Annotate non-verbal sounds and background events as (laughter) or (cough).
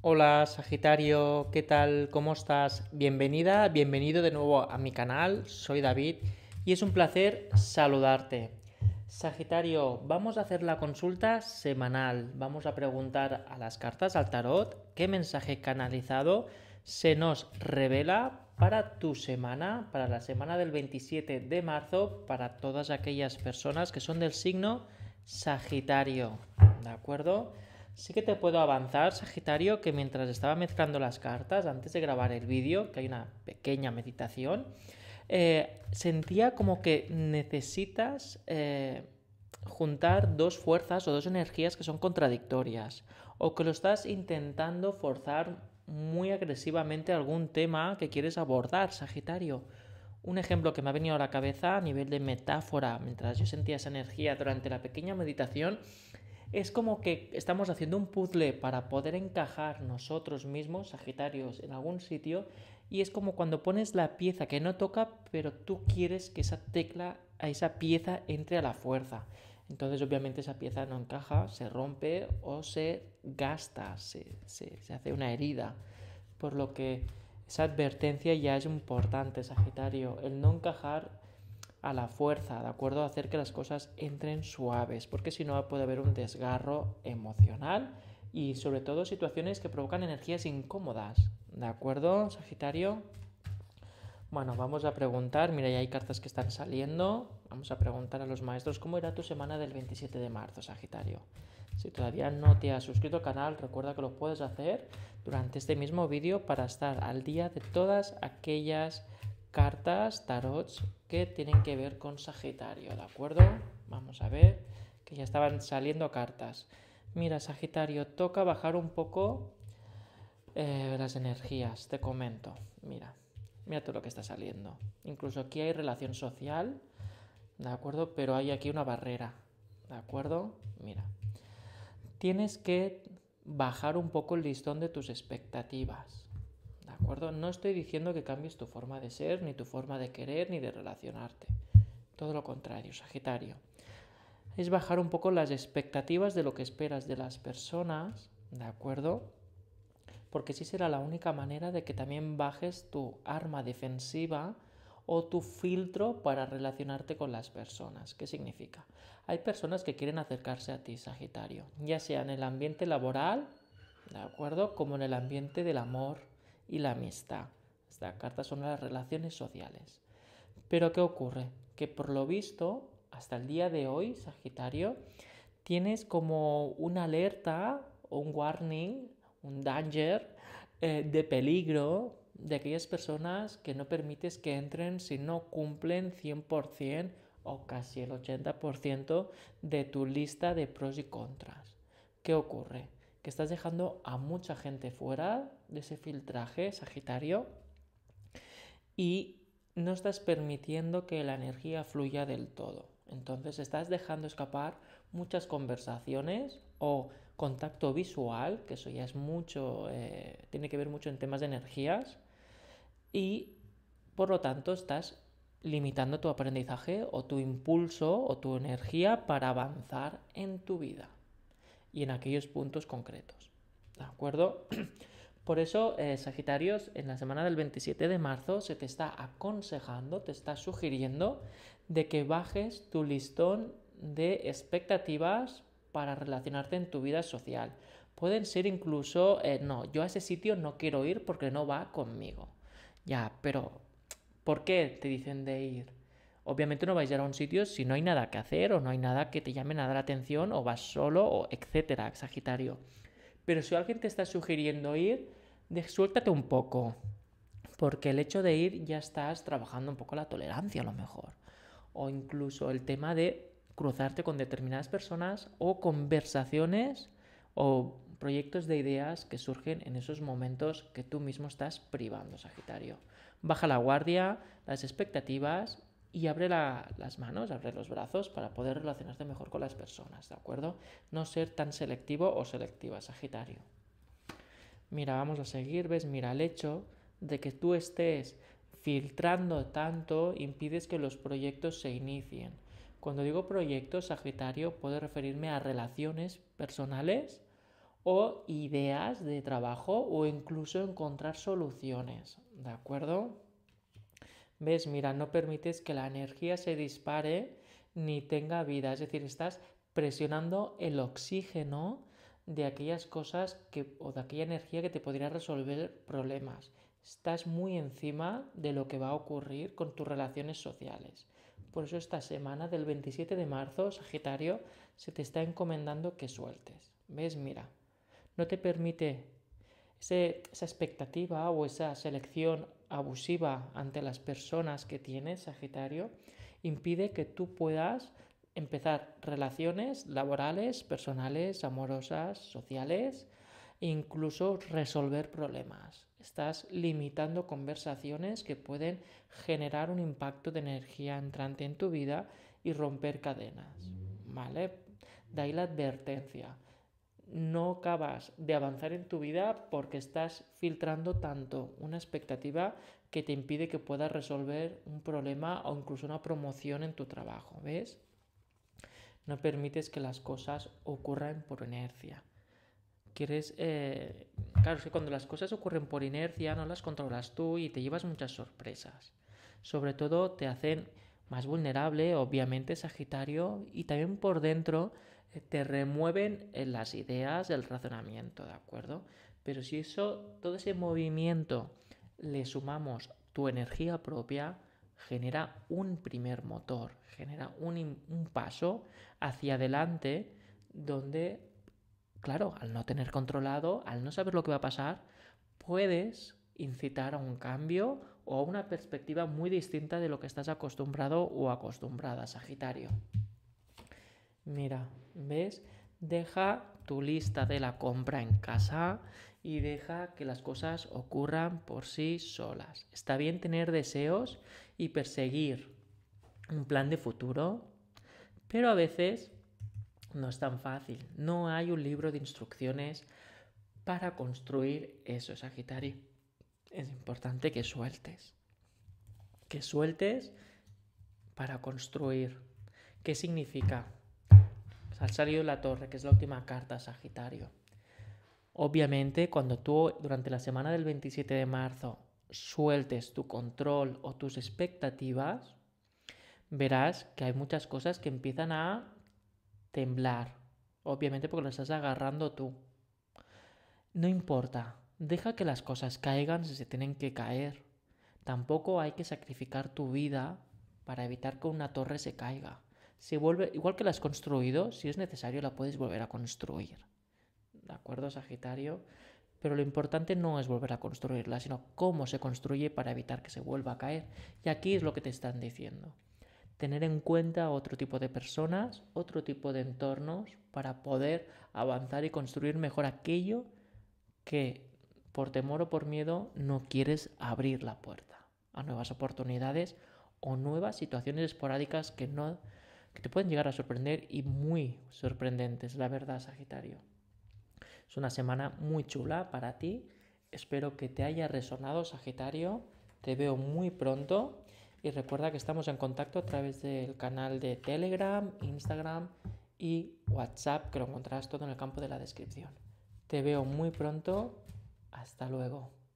Hola Sagitario, ¿qué tal? ¿Cómo estás? Bienvenida, bienvenido de nuevo a mi canal, soy David y es un placer saludarte. Sagitario, vamos a hacer la consulta semanal, vamos a preguntar a las cartas al tarot qué mensaje canalizado se nos revela para tu semana, para la semana del 27 de marzo, para todas aquellas personas que son del signo Sagitario, ¿de acuerdo? Sí que te puedo avanzar, Sagitario, que mientras estaba mezclando las cartas, antes de grabar el vídeo, que hay una pequeña meditación, eh, sentía como que necesitas eh, juntar dos fuerzas o dos energías que son contradictorias, o que lo estás intentando forzar muy agresivamente algún tema que quieres abordar, Sagitario. Un ejemplo que me ha venido a la cabeza a nivel de metáfora, mientras yo sentía esa energía durante la pequeña meditación, es como que estamos haciendo un puzzle para poder encajar nosotros mismos, Sagitarios, en algún sitio, y es como cuando pones la pieza que no toca, pero tú quieres que esa tecla, a esa pieza entre a la fuerza. Entonces, obviamente, esa pieza no encaja, se rompe o se gasta, se, se, se hace una herida. Por lo que esa advertencia ya es importante, Sagitario. El no encajar a la fuerza, ¿de acuerdo? Hacer que las cosas entren suaves, porque si no puede haber un desgarro emocional y sobre todo situaciones que provocan energías incómodas, ¿de acuerdo, Sagitario? Bueno, vamos a preguntar, mira, ya hay cartas que están saliendo, vamos a preguntar a los maestros cómo era tu semana del 27 de marzo, Sagitario. Si todavía no te has suscrito al canal, recuerda que lo puedes hacer durante este mismo vídeo para estar al día de todas aquellas cartas, tarots que tienen que ver con Sagitario, ¿de acuerdo? Vamos a ver que ya estaban saliendo cartas. Mira, Sagitario, toca bajar un poco eh, las energías, te comento. Mira, mira todo lo que está saliendo. Incluso aquí hay relación social, ¿de acuerdo? Pero hay aquí una barrera, ¿de acuerdo? Mira, tienes que bajar un poco el listón de tus expectativas. ¿De acuerdo? No estoy diciendo que cambies tu forma de ser, ni tu forma de querer, ni de relacionarte. Todo lo contrario, Sagitario. Es bajar un poco las expectativas de lo que esperas de las personas, ¿de acuerdo? Porque sí será la única manera de que también bajes tu arma defensiva o tu filtro para relacionarte con las personas. ¿Qué significa? Hay personas que quieren acercarse a ti, Sagitario, ya sea en el ambiente laboral, ¿de acuerdo? Como en el ambiente del amor, y la amistad. Esta carta son las relaciones sociales. Pero ¿qué ocurre? Que por lo visto, hasta el día de hoy, Sagitario, tienes como una alerta, un warning, un danger eh, de peligro de aquellas personas que no permites que entren si no cumplen 100% o casi el 80% de tu lista de pros y contras. ¿Qué ocurre? Que estás dejando a mucha gente fuera de ese filtraje Sagitario y no estás permitiendo que la energía fluya del todo. Entonces estás dejando escapar muchas conversaciones o contacto visual, que eso ya es mucho, eh, tiene que ver mucho en temas de energías, y por lo tanto estás limitando tu aprendizaje o tu impulso o tu energía para avanzar en tu vida y en aquellos puntos concretos. ¿De acuerdo? (clears throat) Por eso, eh, Sagitarios, en la semana del 27 de marzo se te está aconsejando, te está sugiriendo de que bajes tu listón de expectativas para relacionarte en tu vida social. Pueden ser incluso, eh, no, yo a ese sitio no quiero ir porque no va conmigo. Ya, pero ¿por qué te dicen de ir? Obviamente no vais a ir a un sitio si no hay nada que hacer o no hay nada que te llame nada la atención o vas solo o etcétera, Sagitario. Pero si alguien te está sugiriendo ir, suéltate un poco. Porque el hecho de ir ya estás trabajando un poco la tolerancia a lo mejor. O incluso el tema de cruzarte con determinadas personas o conversaciones o proyectos de ideas que surgen en esos momentos que tú mismo estás privando, Sagitario. Baja la guardia, las expectativas y abre las manos, abre los brazos para poder relacionarte mejor con las personas, ¿de acuerdo? No ser tan selectivo o selectiva, Sagitario. Mira, vamos a seguir, ¿ves? Mira, el hecho de que tú estés filtrando tanto impides que los proyectos se inicien. Cuando digo proyectos, Sagitario, puedo referirme a relaciones personales o ideas de trabajo o incluso encontrar soluciones, ¿de acuerdo? ¿Ves? Mira, no permites que la energía se dispare ni tenga vida, es decir, estás presionando el oxígeno de aquellas cosas que, o de aquella energía que te podría resolver problemas. Estás muy encima de lo que va a ocurrir con tus relaciones sociales. Por eso esta semana del 27 de marzo, Sagitario, se te está encomendando que sueltes. ¿Ves? Mira, no te permite esa expectativa o esa selección abusiva ante las personas que tienes, Sagitario, impide que tú puedas empezar relaciones laborales, personales, amorosas, sociales, incluso resolver problemas. Estás limitando conversaciones que pueden generar un impacto de energía entrante en tu vida y romper cadenas. ¿Vale? De ahí la advertencia. No acabas de avanzar en tu vida porque estás filtrando tanto una expectativa que te impide que puedas resolver un problema o incluso una promoción en tu trabajo. ¿Ves? No permites que las cosas ocurran por inercia. Quieres, eh, claro, que cuando las cosas ocurren por inercia no las controlas tú y te llevas muchas sorpresas. Sobre todo te hacen más vulnerable, obviamente, Sagitario, y también por dentro te remueven en las ideas, el razonamiento, ¿de acuerdo? Pero si eso, todo ese movimiento le sumamos tu energía propia, genera un primer motor, genera un, paso hacia adelante donde, claro, al no tener controlado, al no saber lo que va a pasar, puedes incitar a un cambio o a una perspectiva muy distinta de lo que estás acostumbrado o acostumbrada, Sagitario. Mira, ¿ves? Deja tu lista de la compra en casa y deja que las cosas ocurran por sí solas. Está bien tener deseos y perseguir un plan de futuro, pero a veces no es tan fácil. No hay un libro de instrucciones para construir eso, Sagitario. Es importante que sueltes. Que sueltes para construir. ¿Qué significa? Al salido la torre, que es la última carta, Sagitario. Obviamente, cuando tú durante la semana del 27 de marzo sueltes tu control o tus expectativas, verás que hay muchas cosas que empiezan a temblar. Obviamente porque las estás agarrando tú. No importa, deja que las cosas caigan si se tienen que caer. Tampoco hay que sacrificar tu vida para evitar que una torre se caiga. Se vuelve, igual que la has construido, si es necesario la puedes volver a construir. ¿De acuerdo, Sagitario? Pero lo importante no es volver a construirla, sino cómo se construye para evitar que se vuelva a caer. Y aquí es lo que te están diciendo. Tener en cuenta otro tipo de personas, otro tipo de entornos para poder avanzar y construir mejor aquello que por temor o por miedo no quieres abrir la puerta a nuevas oportunidades o nuevas situaciones esporádicas que no que te pueden llegar a sorprender y muy sorprendentes, la verdad, Sagitario. Es una semana muy chula para ti. Espero que te haya resonado, Sagitario. Te veo muy pronto. Y recuerda que estamos en contacto a través del canal de Telegram, Instagram y WhatsApp, que lo encontrarás todo en el campo de la descripción. Te veo muy pronto. Hasta luego.